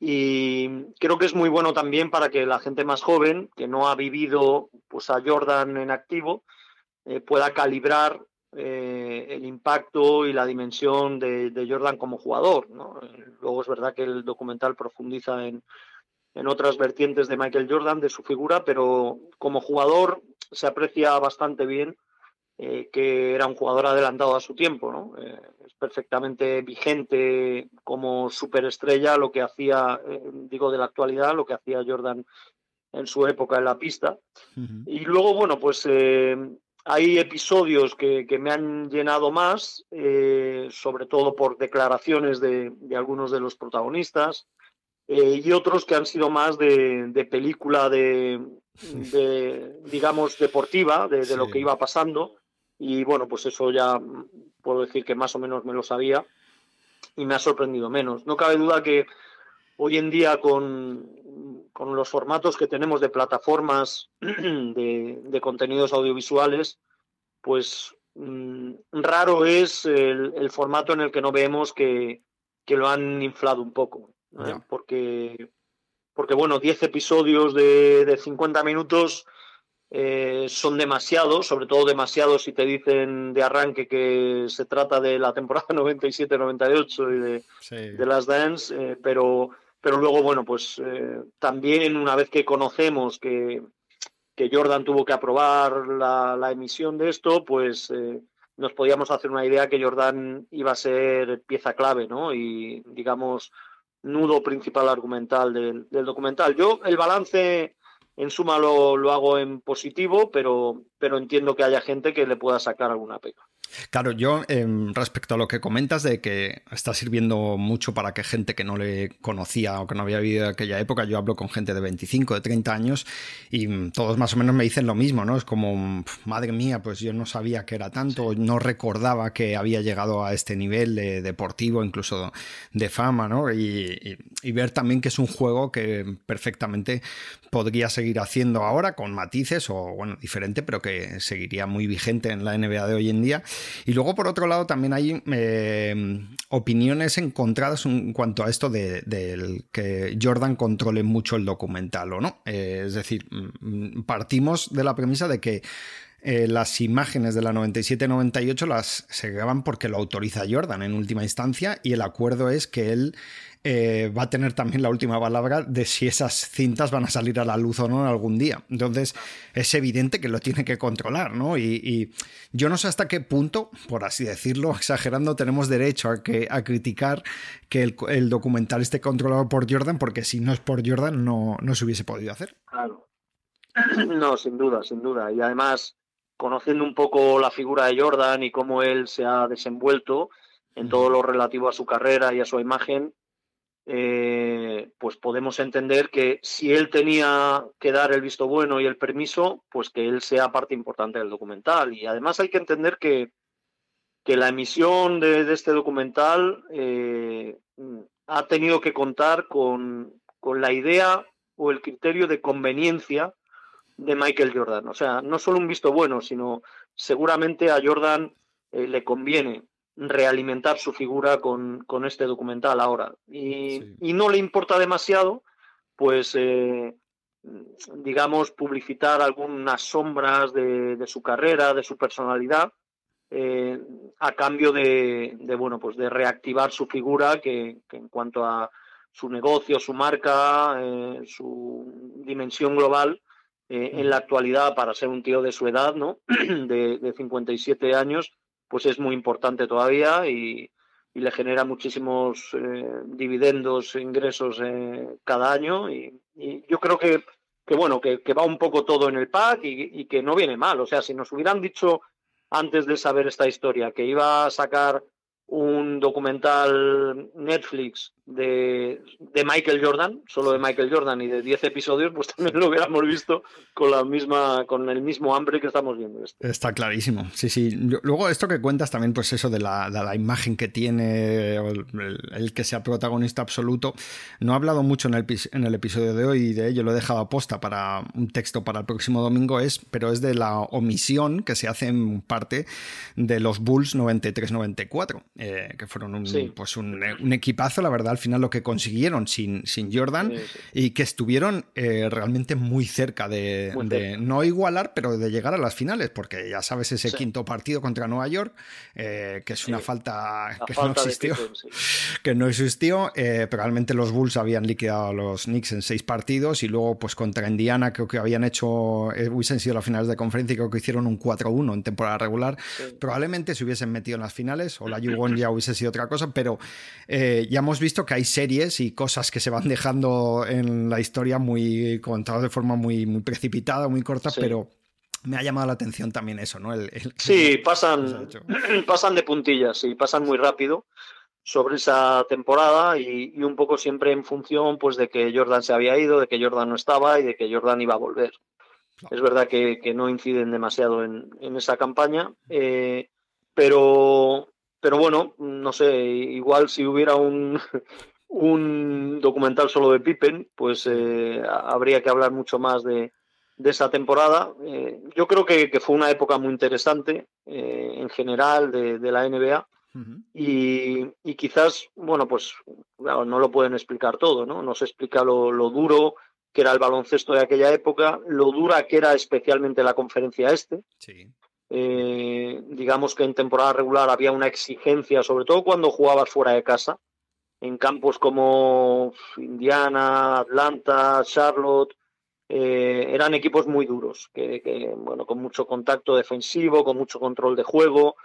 [SPEAKER 9] Y creo que es muy bueno también para que la gente más joven, que no ha vivido pues, a Jordan en activo, eh, pueda calibrar eh, el impacto y la dimensión de, Jordan como jugador. Luego es verdad que el documental profundiza en, en otras vertientes de Michael Jordan, de su figura, pero como jugador se aprecia bastante bien eh, que era un jugador adelantado a su tiempo, ¿no? Eh, es perfectamente vigente como superestrella lo que hacía, eh, digo de la actualidad, lo que hacía Jordan en su época en la pista. Y luego, bueno, pues hay episodios que, me han llenado más, sobre todo por declaraciones de, algunos de los protagonistas, y otros que han sido más de, película de, digamos, deportiva, de, lo que iba pasando. Y bueno, pues eso ya puedo decir que más o menos me lo sabía y me ha sorprendido menos. No cabe duda que hoy en día con, con los formatos que tenemos de plataformas de, contenidos audiovisuales, pues mm, raro es el, formato en el que no vemos que, que lo han inflado un poco. Porque, porque, bueno, 10 episodios de, de 50 minutos eh, son demasiados, sobre todo demasiados si te dicen de arranque que se trata de la temporada 97-98 y de, de, las Dance, eh, pero, pero luego, bueno, pues eh, también una vez que conocemos que, que Jordan tuvo que aprobar la, la emisión de esto, pues nos podíamos hacer una idea que Jordan iba a ser pieza clave, ¿no? Y digamos, nudo principal argumental del, del documental. Yo, el balance en suma lo, lo hago en positivo, pero, pero entiendo que haya gente que le pueda sacar alguna pega.
[SPEAKER 1] Claro, yo em, respecto a lo que comentas de que está sirviendo mucho para que gente que no le conocía o que no había vivido aquella época, yo hablo con gente de 25, de 30 años y mm, todos más o menos me dicen lo mismo, ¿no? Es como, madre mía, pues yo no sabía que era tanto, no recordaba que había llegado a este nivel de deportivo, incluso de fama, ¿no? Y, y ver también que es un juego que perfectamente podría seguir haciendo ahora con matices o, bueno, diferente, pero que seguiría muy vigente en la NBA de hoy en día. Y luego, por otro lado, también hay eh, opiniones encontradas en cuanto a esto de, que Jordan controle mucho el documental o no. Eh, es decir, mm, partimos de la premisa de que eh, las imágenes de la 97-98 las se graban porque lo autoriza Jordan en última instancia y el acuerdo es que él eh, va a tener también la última palabra de si esas cintas van a salir a la luz o no algún día. Entonces, es evidente que lo tiene que controlar, ¿no? Y, yo no sé hasta qué punto, por así decirlo, exagerando, tenemos derecho a, criticar que el, documental esté controlado por Jordan, porque si no es por Jordan, no, no se hubiese podido hacer.
[SPEAKER 9] Claro. No, sin duda, sin duda. Y además, conociendo un poco la figura de Jordan y cómo él se ha desenvuelto en todo lo relativo a su carrera y a su imagen, eh, pues podemos entender que si él tenía que dar el visto bueno y el permiso, pues que él sea parte importante del documental. Y además hay que entender que, que la emisión de, este documental eh, ha tenido que contar con, con la idea o el criterio de conveniencia de Michael Jordan. O sea, no solo un visto bueno, sino seguramente a Jordan eh, le conviene realimentar su figura con, con este documental ahora. Y, y, no le importa demasiado, pues, eh, digamos, publicitar algunas sombras de, de, su carrera, de su personalidad, eh, a cambio de, de, bueno, pues de reactivar su figura, que, que en cuanto a su negocio, su marca, eh, su dimensión global, en la actualidad, para ser un tío de su edad, ¿no? de, de 57 años, pues es muy importante todavía y, le genera muchísimos eh, dividendos, ingresos eh, cada año y, yo creo que, que bueno, que, va un poco todo en el pack y, y, que no viene mal. O sea, si nos hubieran dicho antes de saber esta historia que iba a sacar un documental Netflix de, de, Michael Jordan, solo de Michael Jordan y de 10 episodios, pues también lo hubiéramos visto con la misma, con el mismo hambre que estamos viendo. Este.
[SPEAKER 1] Está clarísimo. Sí, sí. Luego, esto que cuentas también, pues eso de la, de la imagen que tiene, el, que sea protagonista absoluto. No he hablado mucho en el, en el episodio de hoy y de ello lo he dejado a posta para un texto para el próximo domingo, es, pero es de la omisión que se hace en parte de los Bulls 93-94, eh, que fueron un, pues un, un equipazo, la verdad, al final lo que consiguieron sin, sin Jordan y que estuvieron eh, realmente muy cerca de, no igualar, pero de llegar a las finales, porque ya sabes ese quinto partido contra Nueva York, eh, que es una falta que no existió, que no existió, eh, pero realmente los Bulls habían liquidado a los Knicks en seis partidos y luego pues contra Indiana creo que habían hecho, hubiesen sido las finales de conferencia y creo que hicieron un 4-1 en temporada regular, probablemente se hubiesen metido en las finales o la Ya hubiese sido otra cosa, pero ya hemos visto que hay series y cosas que se van dejando en la historia muy contadas de forma muy, muy precipitada, muy corta, pero me ha llamado la atención también eso, ¿no? El,
[SPEAKER 9] sí, pasan, pasan de puntillas, y pasan muy rápido sobre esa temporada y, un poco siempre en función pues de que Jordan se había ido, de que Jordan no estaba y de que Jordan iba a volver. Es verdad que, que, no inciden demasiado en, en esa campaña, eh, pero, pero bueno, no sé, igual si hubiera un, un documental solo de Pippen, pues eh, habría que hablar mucho más de, esa temporada. Eh, yo creo que, fue una época muy interesante eh, en general de, la NBA. y, quizás, bueno, pues no lo pueden explicar todo, ¿no? Nos explica lo, duro que era el baloncesto de aquella época, lo dura que era especialmente la conferencia este. Digamos que en temporada regular había una exigencia, sobre todo cuando jugabas fuera de casa, en campos como Indiana, Atlanta, Charlotte, eh, eran equipos muy duros, que, bueno, con mucho contacto defensivo, con mucho control de juego.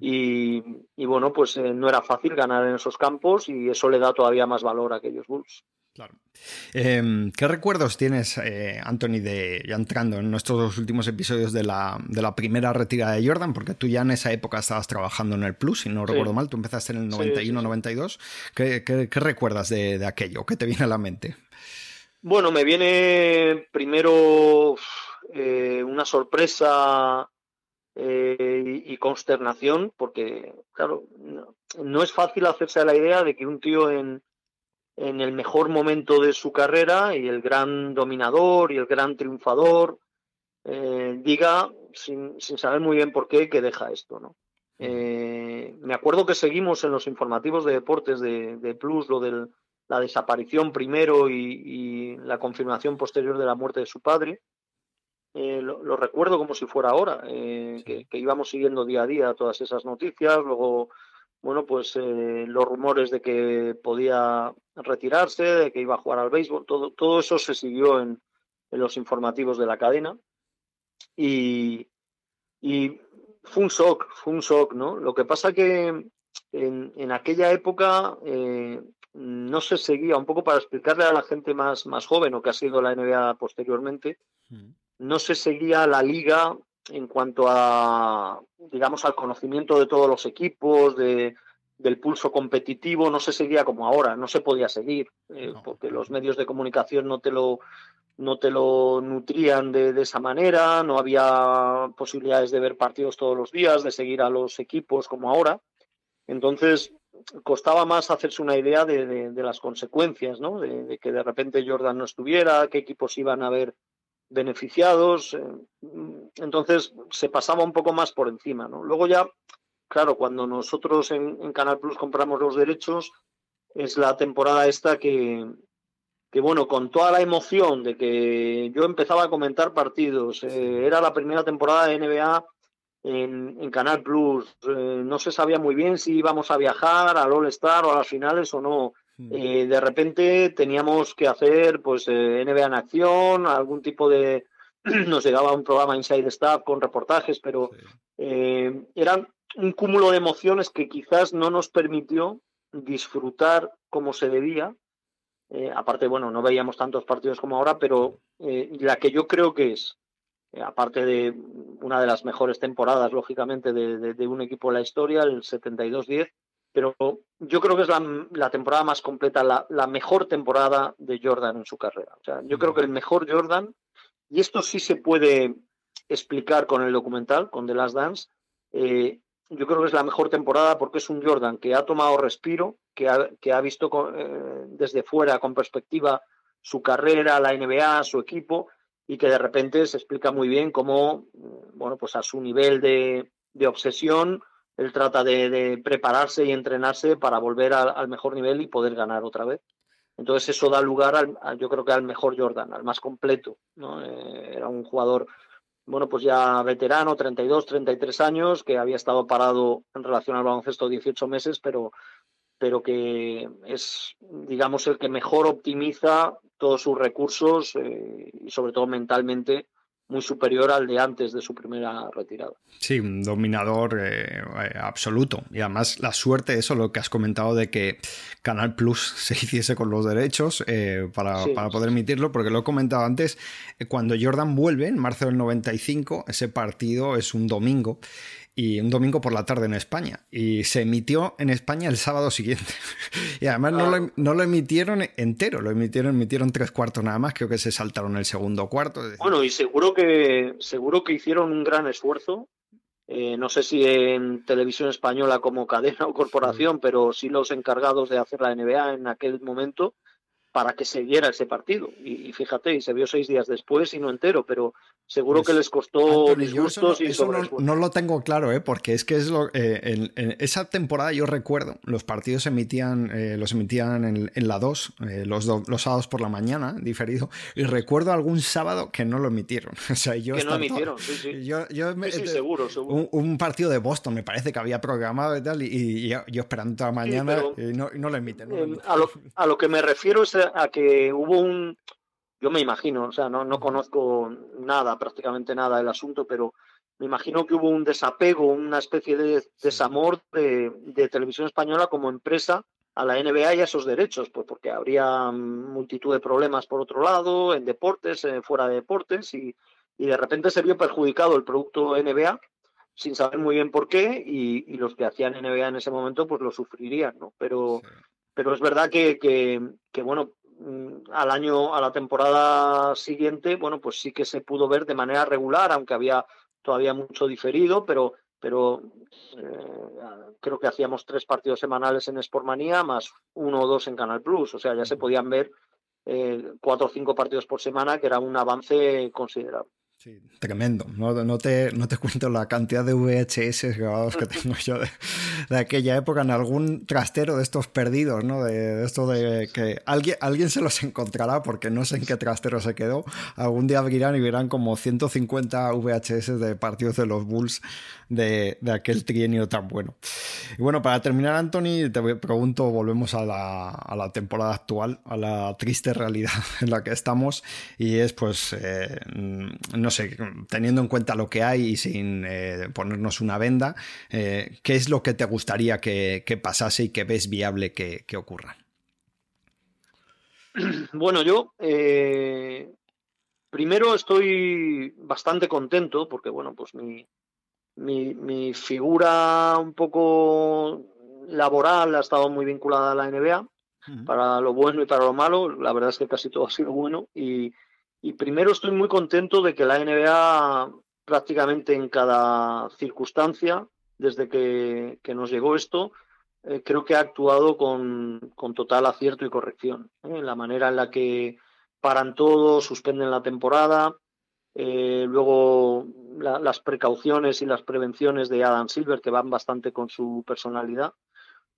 [SPEAKER 9] Y, bueno, pues eh, no era fácil ganar en esos campos y eso le da todavía más valor a aquellos Bulls.
[SPEAKER 1] Claro. Em, ¿Qué recuerdos tienes, eh, Anthony, de ya entrando en nuestros dos últimos episodios de la, de la, primera retirada de Jordan? Porque tú ya en esa época estabas trabajando en el Plus, si no recuerdo mal, tú empezaste en el 91-92. ¿Qué, recuerdas de, aquello? ¿Qué te viene a la mente?
[SPEAKER 9] Bueno, me viene primero eh, una sorpresa eh, y, consternación, porque, claro, no es fácil hacerse a la idea de que un tío en en el mejor momento de su carrera y el gran dominador y el gran triunfador eh, diga, sin, saber muy bien por qué, que deja esto. ¿no? Eh, me acuerdo que seguimos en los informativos de deportes de, Plus lo de la desaparición primero y, la confirmación posterior de la muerte de su padre. Eh, lo, recuerdo como si fuera ahora, que, que, íbamos siguiendo día a día todas esas noticias, luego bueno, pues eh, los rumores de que podía retirarse, de que iba a jugar al béisbol, todo, todo eso se siguió en, los informativos de la cadena. Y, fue un shock, fue un shock, ¿no? Lo que pasa que en, aquella época eh, no se seguía, un poco para explicarle a la gente más, más joven o que ha sido la NBA posteriormente, mm. No se seguía la liga en cuanto a, digamos, al conocimiento de todos los equipos, de, del pulso competitivo, no se seguía como ahora, no se podía seguir, eh, porque los medios de comunicación no te lo, no te lo nutrían de, esa manera, no había posibilidades de ver partidos todos los días, de seguir a los equipos como ahora. Entonces, costaba más hacerse una idea de, las consecuencias, ¿no? De, de, que de repente Jordan no estuviera, qué equipos iban a ver beneficiados. Eh, entonces se pasaba un poco más por encima. ¿no? Luego ya, claro, cuando nosotros en, Canal Plus compramos los derechos, es la temporada esta que, que, bueno, con toda la emoción de que yo empezaba a comentar partidos, eh, era la primera temporada de NBA en, Canal Plus, eh, no se sabía muy bien si íbamos a viajar al All Star o a las finales o no. Mm. Eh, de repente teníamos que hacer pues eh, NBA en acción, algún tipo de nos llegaba un programa Inside Staff con reportajes, pero eh, eran un cúmulo de emociones que quizás no nos permitió disfrutar como se debía. aparte, bueno, no veíamos tantos partidos como ahora, pero la que yo creo que es, aparte de una de las mejores temporadas, lógicamente, de, de un equipo de la historia, el 72-10, pero yo creo que es la, temporada más completa, la, mejor temporada de Jordan en su carrera. O sea, yo creo que el mejor Jordan, y esto sí se puede explicar con el documental, con The Last Dance, eh, yo creo que es la mejor temporada porque es un Jordan que ha tomado respiro, que ha, que ha visto eh, desde fuera, con perspectiva, su carrera, la NBA, su equipo, y que de repente se explica muy bien cómo, bueno, pues a su nivel de, de obsesión, él trata de, prepararse y entrenarse para volver al, mejor nivel y poder ganar otra vez. Entonces eso da lugar, al, yo creo que al mejor Jordan, al más completo. Eh, era un jugador, bueno, pues ya veterano, 32, 33 años, que había estado parado en relación al baloncesto 18 meses, pero, pero que es, digamos, el que mejor optimiza todos sus recursos eh, y sobre todo mentalmente muy superior al de antes de su primera retirada.
[SPEAKER 1] Sí, un dominador eh, absoluto. Y además la suerte, eso lo que has comentado de que Canal Plus se hiciese con los derechos eh, para, para, poder emitirlo, porque lo he comentado antes, eh, cuando Jordan vuelve en marzo del 95, ese partido es un domingo y un domingo por la tarde en España. Y se emitió en España el sábado siguiente. y además no, lo, no, lo, emitieron entero, lo emitieron, emitieron tres cuartos nada más, creo que se saltaron el segundo cuarto.
[SPEAKER 9] Bueno, y seguro que, seguro que hicieron un gran esfuerzo eh, no sé si en televisión española como cadena o corporación, pero sí los encargados de hacer la NBA en aquel momento para que se diera ese partido. Y, fíjate, y se vio seis días después y no entero, pero seguro pues, que les costó disgustos y
[SPEAKER 1] eso no, lo tengo claro, ¿eh? porque es que es lo, eh, en, esa temporada yo recuerdo, los partidos emitían, eh, los emitían en, la 2, eh, los, los sábados por la mañana, diferido, y recuerdo algún sábado que no lo emitieron. O sea, yo
[SPEAKER 9] que no emitieron, sí, sí.
[SPEAKER 1] Yo,
[SPEAKER 9] sí, seguro, seguro.
[SPEAKER 1] Un, partido de Boston me parece que había programado y tal, y, yo, esperando toda la mañana y, no, lo emiten.
[SPEAKER 9] A, lo, a lo que me refiero es a que hubo un, yo me imagino, o sea, no, no conozco nada, prácticamente nada del asunto, pero me imagino que hubo un desapego, una especie de desamor de, televisión española como empresa a la NBA y a esos derechos, pues porque habría multitud de problemas por otro lado, en deportes, eh, fuera de deportes, y, de repente se vio perjudicado el producto NBA sin saber muy bien por qué, y, los que hacían NBA en ese momento pues lo sufrirían, ¿no? Pero, pero es verdad que, que, bueno, Mm, al año, a la temporada siguiente, bueno, pues sí que se pudo ver de manera regular, aunque había todavía mucho diferido, pero, pero eh, creo que hacíamos tres partidos semanales en Sportmanía, más uno o dos en Canal Plus, o sea, ya se podían ver eh, cuatro o cinco partidos por semana, que era un avance considerable.
[SPEAKER 1] Sí, tremendo. No, te, no te cuento la cantidad de VHS grabados que tengo yo de, aquella época en algún trastero de estos perdidos, ¿no? De, esto de que alguien, alguien se los encontrará porque no sé en qué trastero se quedó. Algún día abrirán y verán como 150 VHS de partidos de los Bulls de, de aquel trienio tan bueno. Y bueno, para terminar, Anthony, te pregunto, volvemos a la, a la temporada actual, a la triste realidad en la que estamos, y es pues, eh, no teniendo en cuenta lo que hay y sin eh, ponernos una venda, eh, ¿qué es lo que te gustaría que, pasase y que ves viable que, ocurra?
[SPEAKER 9] Bueno, yo eh, primero estoy bastante contento porque, bueno, pues mi, mi, figura un poco laboral ha estado muy vinculada a la NBA, para lo bueno y para lo malo. La verdad es que casi todo ha sido bueno y, y primero estoy muy contento de que la NBA prácticamente en cada circunstancia, desde que, nos llegó esto, eh, creo que ha actuado con, total acierto y corrección. ¿eh? La manera en la que paran todo, suspenden la temporada, eh, luego las precauciones y las prevenciones de Adam Silver, que van bastante con su personalidad.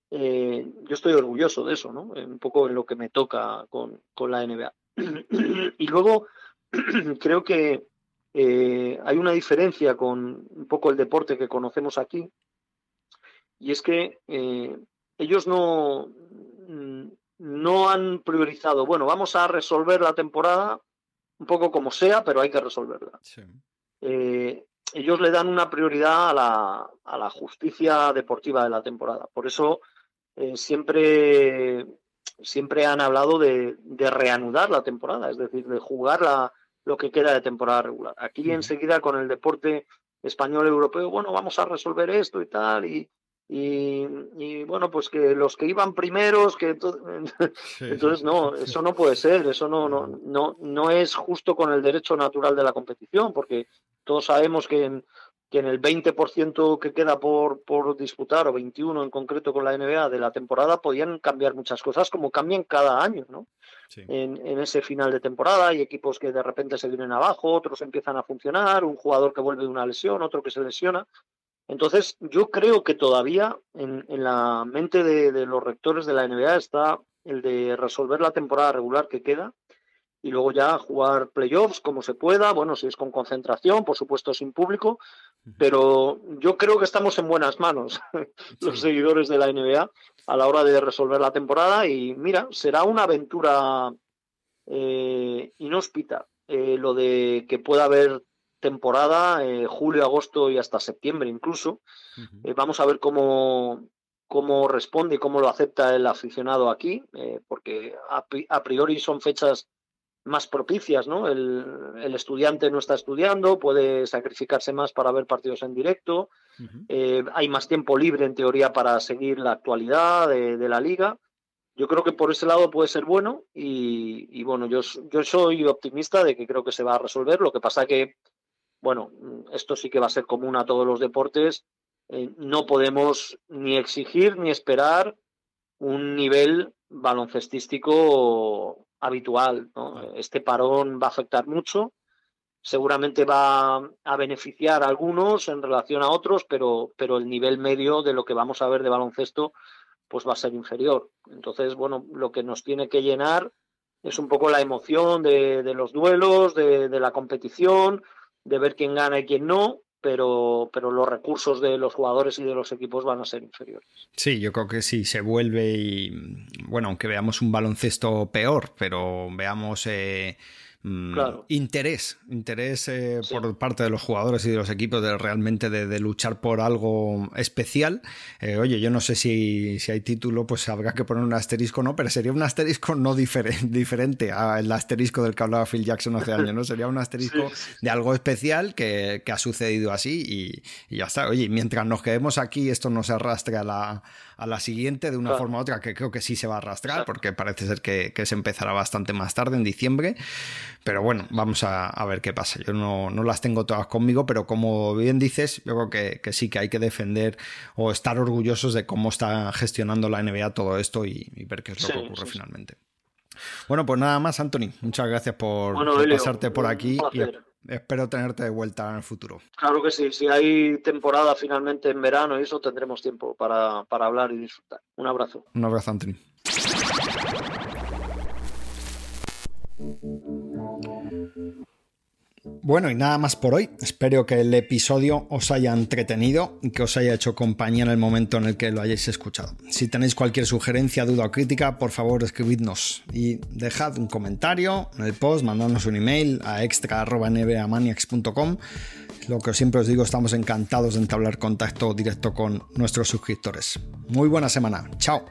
[SPEAKER 9] yo estoy orgulloso de eso, ¿no? un poco en lo que me toca con, con la NBA. y luego creo que eh, hay una diferencia con un poco el deporte que conocemos aquí, y es que eh, ellos no, no han priorizado, bueno, vamos a resolver la temporada un poco como sea, pero hay que resolverla. Eh, ellos le dan una prioridad a la, a la, justicia deportiva de la temporada. Por eso siempre siempre han hablado de, reanudar la temporada, es decir, de jugar lo que queda de temporada regular. Aquí enseguida con el deporte español europeo, bueno, vamos a resolver esto y tal, y, y, bueno, pues que los que iban primeros, que entonces no, eso no puede ser, eso no, no, no, no es justo con el derecho natural de la competición, porque todos sabemos que en, que en el 20% que queda por, por disputar, o 21 en concreto con la NBA de la temporada, podían cambiar muchas cosas como cambian cada año, ¿no? En, en, ese final de temporada hay equipos que de repente se vienen abajo, otros empiezan a funcionar, un jugador que vuelve de una lesión, otro que se lesiona. Entonces, yo creo que todavía en, en la mente de, de los rectores de la NBA está el de resolver la temporada regular que queda y luego ya jugar playoffs como se pueda, bueno, si es con concentración, por supuesto sin público, pero yo creo que estamos en buenas manos los seguidores de la NBA a la hora de resolver la temporada y mira, será una aventura eh, inhóspita eh, lo de que pueda haber temporada eh, julio, agosto y hasta septiembre incluso. vamos a ver cómo, cómo responde y cómo lo acepta el aficionado aquí, porque a priori son fechas más propicias, ¿no? El, estudiante no está estudiando, puede sacrificarse más para ver partidos en directo, eh, hay más tiempo libre en teoría para seguir la actualidad de, la liga. Yo creo que por ese lado puede ser bueno y, bueno, yo, yo soy optimista de que creo que se va a resolver. Lo que pasa que, bueno, esto sí que va a ser común a todos los deportes. Eh, no podemos ni exigir ni esperar un nivel baloncestístico habitual. Este parón va a afectar mucho, seguramente va a beneficiar a algunos en relación a otros, pero, pero el nivel medio de lo que vamos a ver de baloncesto pues va a ser inferior. Entonces, bueno, lo que nos tiene que llenar es un poco la emoción de, los duelos, de, la competición, de ver quién gana y quién no, pero, pero los recursos de los jugadores y de los equipos van a ser inferiores.
[SPEAKER 1] Sí, yo creo que sí, se vuelve y, bueno, aunque veamos un baloncesto peor, pero veamos... Eh, Mm, interés, interés eh, por parte de los jugadores y de los equipos de realmente de, luchar por algo especial. Eh, oye, yo no sé si, si, hay título, pues habrá que poner un asterisco, ¿no? Pero sería un asterisco no diferente al asterisco del que hablaba Phil Jackson hace años, ¿no? Sería un asterisco de algo especial que, ha sucedido así y, ya está. Oye, mientras nos quedemos aquí, esto no se arrastre a la, a la siguiente de una forma u otra, que creo que sí se va a arrastrar, porque parece ser que, que se empezará bastante más tarde, en diciembre. Pero bueno, vamos a, ver qué pasa. Yo no, las tengo todas conmigo, pero como bien dices, yo creo que, sí que hay que defender o estar orgullosos de cómo está gestionando la NBA todo esto y, ver qué es lo que ocurre finalmente. Bueno, pues nada más, Anthony. Muchas gracias por, pasarte por aquí y espero tenerte de vuelta en el futuro.
[SPEAKER 9] Claro que sí. Si hay temporada finalmente en verano y eso, tendremos tiempo para, para hablar y disfrutar. Un abrazo.
[SPEAKER 1] Un abrazo, Anthony. Bueno, y nada más por hoy. Espero que el episodio os haya entretenido y que os haya hecho compañía en el momento en el que lo hayáis escuchado. Si tenéis cualquier sugerencia, duda o crítica, por favor escribidnos y dejad un comentario en el post, mandadnos un email a extra.nbamaniacs.com. Lo que siempre os digo, estamos encantados de entablar contacto directo con nuestros suscriptores. Muy buena semana. Chao.